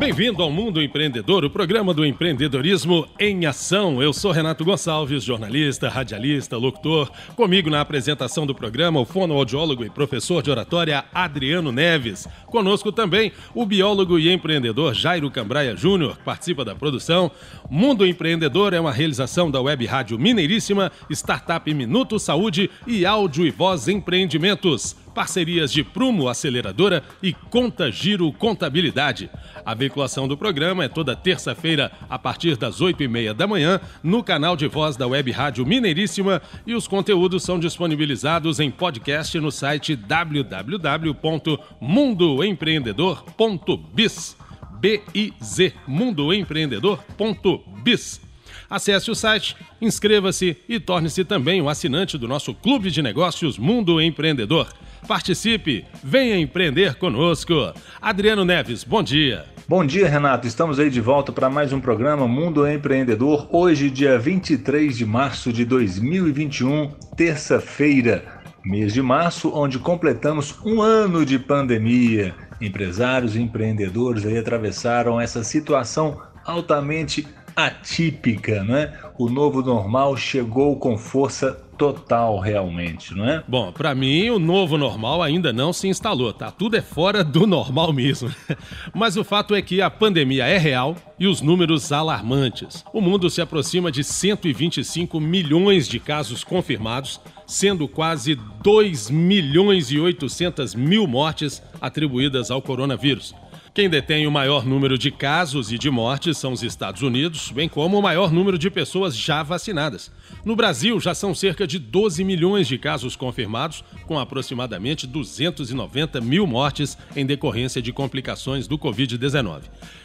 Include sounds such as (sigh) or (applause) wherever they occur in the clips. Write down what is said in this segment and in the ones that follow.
Bem-vindo ao Mundo Empreendedor, o programa do empreendedorismo em ação. Eu sou Renato Gonçalves, jornalista, radialista, locutor. Comigo na apresentação do programa, o fonoaudiólogo e professor de oratória Adriano Neves. Conosco também o biólogo e empreendedor Jairo Cambraia Júnior, que participa da produção. Mundo Empreendedor é uma realização da Web Rádio Mineiríssima, Startup Minuto Saúde e Áudio e Voz Empreendimentos parcerias de Prumo Aceleradora e Conta Giro Contabilidade. A veiculação do programa é toda terça-feira, a partir das 8 e meia da manhã, no canal de voz da Web Rádio Mineiríssima e os conteúdos são disponibilizados em podcast no site www.mundoempreendedor.biz. B-I-Z, mundoempreendedor.biz. Acesse o site, inscreva-se e torne-se também um assinante do nosso Clube de Negócios Mundo Empreendedor. Participe, venha empreender conosco. Adriano Neves, bom dia. Bom dia, Renato. Estamos aí de volta para mais um programa Mundo Empreendedor. Hoje, dia 23 de março de 2021, terça-feira, mês de março, onde completamos um ano de pandemia. Empresários e empreendedores aí atravessaram essa situação altamente atípica, né? O novo normal chegou com força total realmente, não é? Bom, para mim o novo normal ainda não se instalou, tá? Tudo é fora do normal mesmo. (laughs) Mas o fato é que a pandemia é real e os números alarmantes. O mundo se aproxima de 125 milhões de casos confirmados, sendo quase 2 milhões e 800 mil mortes atribuídas ao coronavírus. Quem detém o maior número de casos e de mortes são os Estados Unidos, bem como o maior número de pessoas já vacinadas. No Brasil, já são cerca de 12 milhões de casos confirmados, com aproximadamente 290 mil mortes em decorrência de complicações do Covid-19.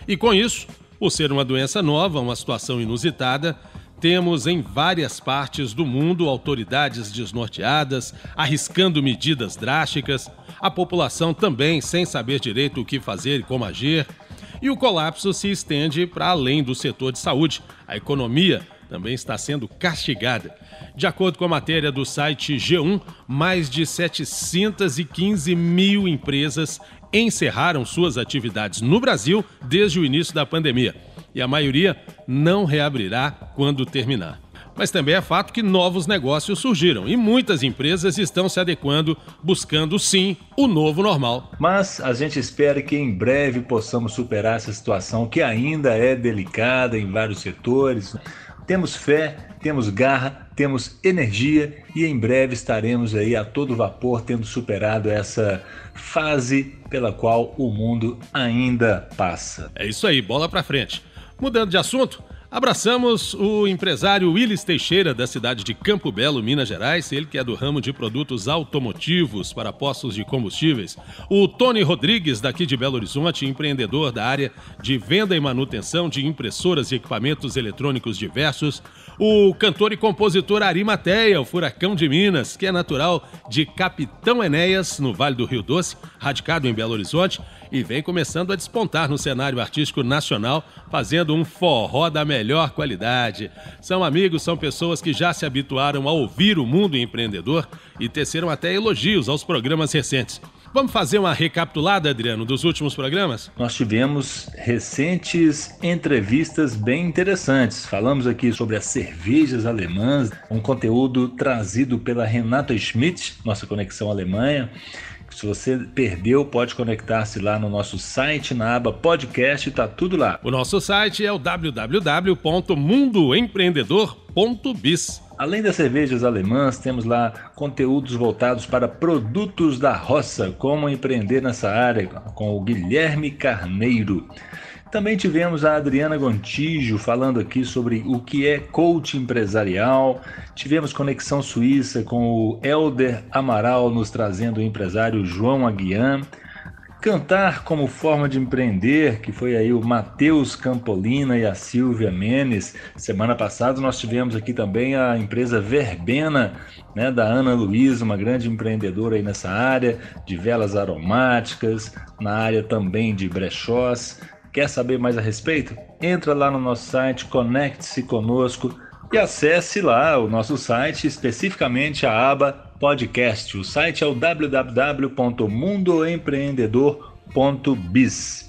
E com isso, por ser uma doença nova, uma situação inusitada, temos em várias partes do mundo autoridades desnorteadas, arriscando medidas drásticas, a população também sem saber direito o que fazer e como agir. E o colapso se estende para além do setor de saúde. A economia também está sendo castigada. De acordo com a matéria do site G1, mais de 715 mil empresas encerraram suas atividades no Brasil desde o início da pandemia. E a maioria não reabrirá quando terminar. Mas também é fato que novos negócios surgiram e muitas empresas estão se adequando, buscando sim o novo normal. Mas a gente espera que em breve possamos superar essa situação que ainda é delicada em vários setores. Temos fé, temos garra, temos energia e em breve estaremos aí a todo vapor tendo superado essa fase pela qual o mundo ainda passa. É isso aí, bola para frente. Mudando de assunto, Abraçamos o empresário Willis Teixeira, da cidade de Campo Belo, Minas Gerais, ele que é do ramo de produtos automotivos para postos de combustíveis. O Tony Rodrigues, daqui de Belo Horizonte, empreendedor da área de venda e manutenção de impressoras e equipamentos eletrônicos diversos. O cantor e compositor Ari Mateia, o Furacão de Minas, que é natural de Capitão Enéas, no Vale do Rio Doce, radicado em Belo Horizonte e vem começando a despontar no cenário artístico nacional, fazendo um forró da melhor qualidade. São amigos, são pessoas que já se habituaram a ouvir o mundo empreendedor e teceram até elogios aos programas recentes. Vamos fazer uma recapitulada, Adriano, dos últimos programas? Nós tivemos recentes entrevistas bem interessantes. Falamos aqui sobre as cervejas alemãs, um conteúdo trazido pela Renata Schmidt, nossa conexão Alemanha. Se você perdeu, pode conectar-se lá no nosso site, na aba podcast, tá tudo lá. O nosso site é o www.mundoempreendedor.biz. Além das cervejas alemãs, temos lá conteúdos voltados para produtos da roça, como empreender nessa área, com o Guilherme Carneiro. Também tivemos a Adriana Gontijo falando aqui sobre o que é coach empresarial. Tivemos Conexão Suíça com o Elder Amaral nos trazendo o empresário João Aguian. Cantar como forma de empreender, que foi aí o Matheus Campolina e a Silvia Menes. Semana passada nós tivemos aqui também a empresa Verbena, né, da Ana Luiz, uma grande empreendedora aí nessa área de velas aromáticas, na área também de brechós. Quer saber mais a respeito? Entra lá no nosso site, conecte-se conosco e acesse lá o nosso site, especificamente a aba podcast. O site é o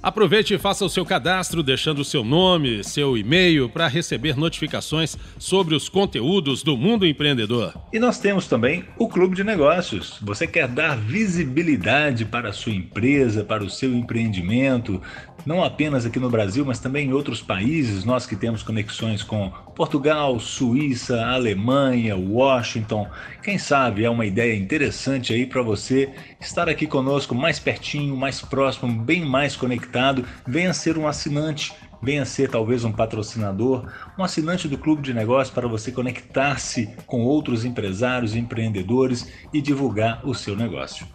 Aproveite e faça o seu cadastro deixando o seu nome, seu e-mail para receber notificações sobre os conteúdos do Mundo Empreendedor. E nós temos também o Clube de Negócios. Você quer dar visibilidade para a sua empresa, para o seu empreendimento, não apenas aqui no Brasil, mas também em outros países, nós que temos conexões com Portugal, Suíça, Alemanha, Washington. Quem sabe é uma ideia interessante aí para você estar aqui conosco mais pertinho, mais próximo, bem mais conectado. Venha ser um assinante venha ser talvez um patrocinador, um assinante do Clube de Negócios para você conectar-se com outros empresários empreendedores e divulgar o seu negócio.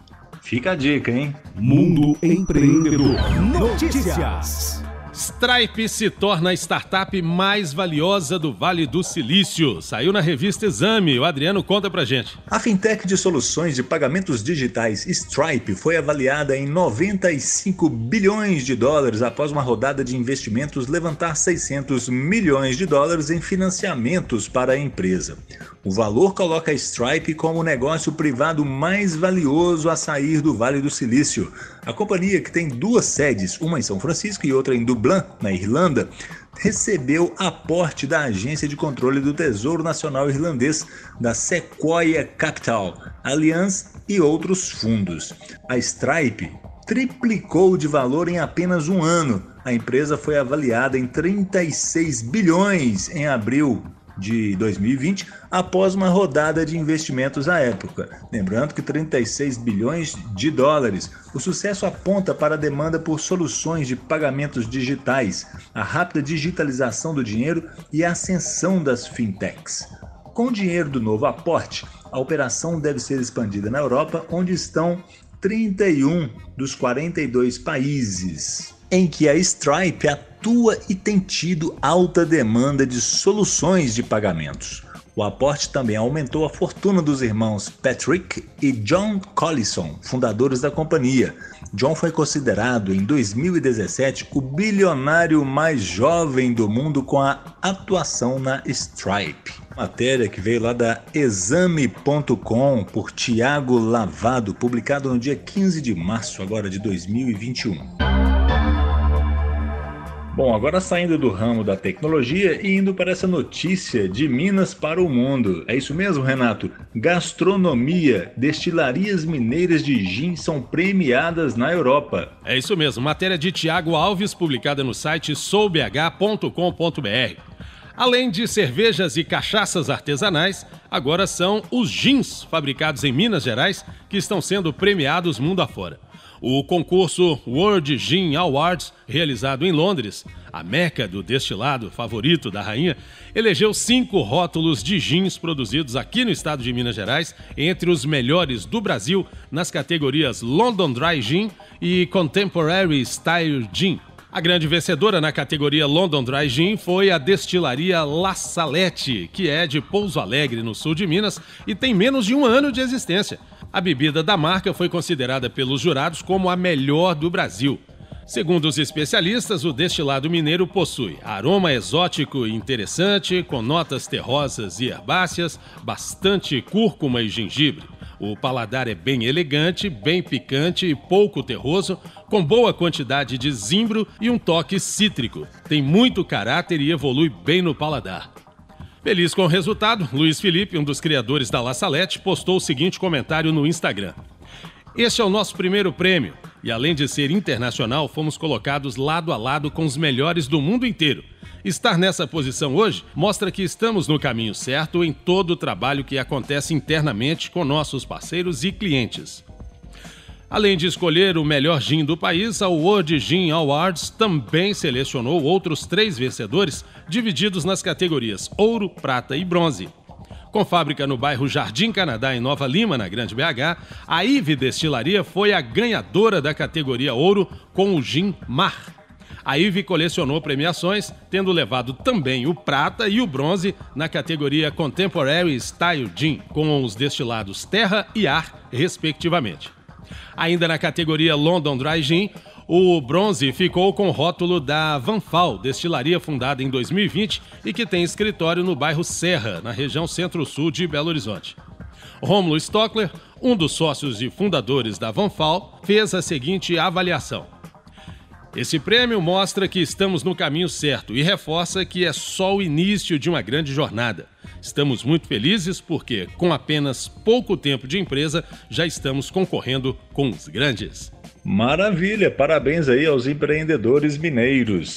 Fica a dica, hein? Mundo Empreendedor. Notícias. Stripe se torna a startup mais valiosa do Vale do Silício. Saiu na revista Exame. O Adriano conta pra gente. A fintech de soluções de pagamentos digitais Stripe foi avaliada em 95 bilhões de dólares após uma rodada de investimentos levantar 600 milhões de dólares em financiamentos para a empresa. O valor coloca a Stripe como o negócio privado mais valioso a sair do Vale do Silício. A companhia, que tem duas sedes, uma em São Francisco e outra em Dublin, na Irlanda, recebeu aporte da Agência de Controle do Tesouro Nacional Irlandês, da Sequoia Capital, Allianz e outros fundos. A Stripe triplicou de valor em apenas um ano. A empresa foi avaliada em 36 bilhões em abril de 2020, após uma rodada de investimentos à época. Lembrando que 36 bilhões de dólares. O sucesso aponta para a demanda por soluções de pagamentos digitais, a rápida digitalização do dinheiro e a ascensão das fintechs. Com o dinheiro do novo aporte, a operação deve ser expandida na Europa, onde estão 31 dos 42 países em que a Stripe atua e tem tido alta demanda de soluções de pagamentos. O aporte também aumentou a fortuna dos irmãos Patrick e John Collison, fundadores da companhia. John foi considerado em 2017 o bilionário mais jovem do mundo com a atuação na Stripe. Matéria que veio lá da exame.com por Tiago Lavado, publicado no dia 15 de março agora de 2021. Bom, agora saindo do ramo da tecnologia e indo para essa notícia de Minas para o mundo. É isso mesmo, Renato? Gastronomia, destilarias mineiras de gin são premiadas na Europa. É isso mesmo, matéria de Tiago Alves, publicada no site soubh.com.br. Além de cervejas e cachaças artesanais, agora são os gins fabricados em Minas Gerais que estão sendo premiados mundo afora. O concurso World Gin Awards, realizado em Londres, a meca do destilado favorito da rainha, elegeu cinco rótulos de gins produzidos aqui no estado de Minas Gerais entre os melhores do Brasil nas categorias London Dry Gin e Contemporary Style Gin. A grande vencedora na categoria London Dry Gin foi a destilaria La Salette, que é de Pouso Alegre, no sul de Minas, e tem menos de um ano de existência. A bebida da marca foi considerada pelos jurados como a melhor do Brasil. Segundo os especialistas, o destilado mineiro possui aroma exótico e interessante, com notas terrosas e herbáceas, bastante cúrcuma e gengibre. O paladar é bem elegante, bem picante e pouco terroso, com boa quantidade de zimbro e um toque cítrico. Tem muito caráter e evolui bem no paladar. Feliz com o resultado, Luiz Felipe, um dos criadores da La Salette, postou o seguinte comentário no Instagram. Este é o nosso primeiro prêmio, e além de ser internacional, fomos colocados lado a lado com os melhores do mundo inteiro. Estar nessa posição hoje mostra que estamos no caminho certo em todo o trabalho que acontece internamente com nossos parceiros e clientes. Além de escolher o melhor gin do país, a World Gin Awards também selecionou outros três vencedores, divididos nas categorias ouro, prata e bronze. Com fábrica no bairro Jardim Canadá, em Nova Lima, na Grande BH, a Ive Destilaria foi a ganhadora da categoria Ouro com o gin Mar. A Ive colecionou premiações, tendo levado também o prata e o bronze na categoria Contemporary Style Gin, com os destilados Terra e Ar, respectivamente. Ainda na categoria London Dry Gin, o bronze ficou com o rótulo da Vanfal, destilaria fundada em 2020 e que tem escritório no bairro Serra, na região centro-sul de Belo Horizonte. Rômulo Stockler, um dos sócios e fundadores da Vanfal, fez a seguinte avaliação. Esse prêmio mostra que estamos no caminho certo e reforça que é só o início de uma grande jornada. Estamos muito felizes porque, com apenas pouco tempo de empresa, já estamos concorrendo com os grandes. Maravilha! Parabéns aí aos empreendedores mineiros.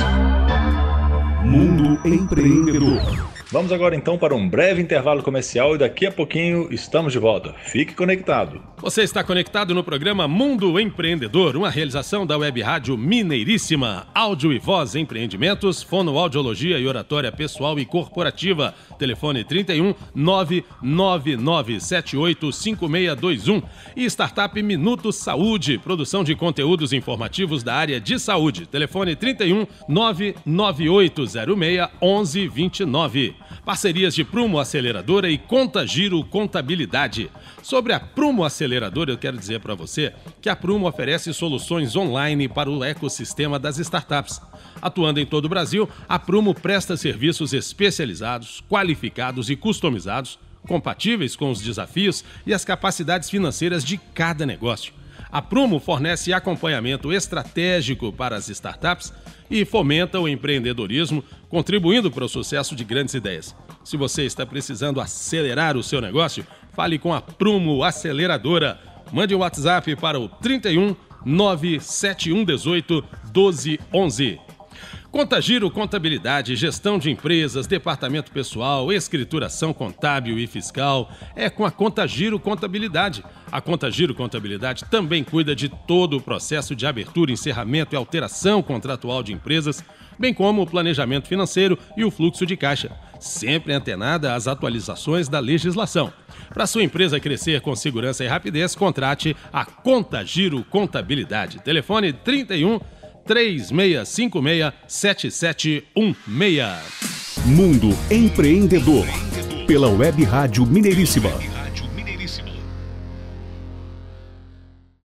Mundo Empreendedor. Vamos agora então para um breve intervalo comercial e daqui a pouquinho estamos de volta. Fique conectado. Você está conectado no programa Mundo Empreendedor, uma realização da Web Rádio Mineiríssima. Áudio e voz empreendimentos, fonoaudiologia e oratória pessoal e corporativa. Telefone 31 999785621 e Startup Minuto Saúde, produção de conteúdos informativos da área de saúde. Telefone 31 99806 1129. Parcerias de Prumo Aceleradora e Conta Giro Contabilidade. Sobre a Prumo Aceleradora, eu quero dizer para você que a Prumo oferece soluções online para o ecossistema das startups. Atuando em todo o Brasil, a Prumo presta serviços especializados, qualificados e customizados, compatíveis com os desafios e as capacidades financeiras de cada negócio. A Prumo fornece acompanhamento estratégico para as startups e fomenta o empreendedorismo, contribuindo para o sucesso de grandes ideias. Se você está precisando acelerar o seu negócio, fale com a Prumo Aceleradora. Mande um WhatsApp para o 31 97118 1211. Contagiro Contabilidade, gestão de empresas, departamento pessoal, escrituração contábil e fiscal. É com a Contagiro Contabilidade. A Contagiro Contabilidade também cuida de todo o processo de abertura, encerramento e alteração contratual de empresas, bem como o planejamento financeiro e o fluxo de caixa, sempre antenada às atualizações da legislação. Para sua empresa crescer com segurança e rapidez, contrate a Contagiro Contabilidade. Telefone 31 3656-7716. Mundo Empreendedor. Pela Web Rádio Mineiríssima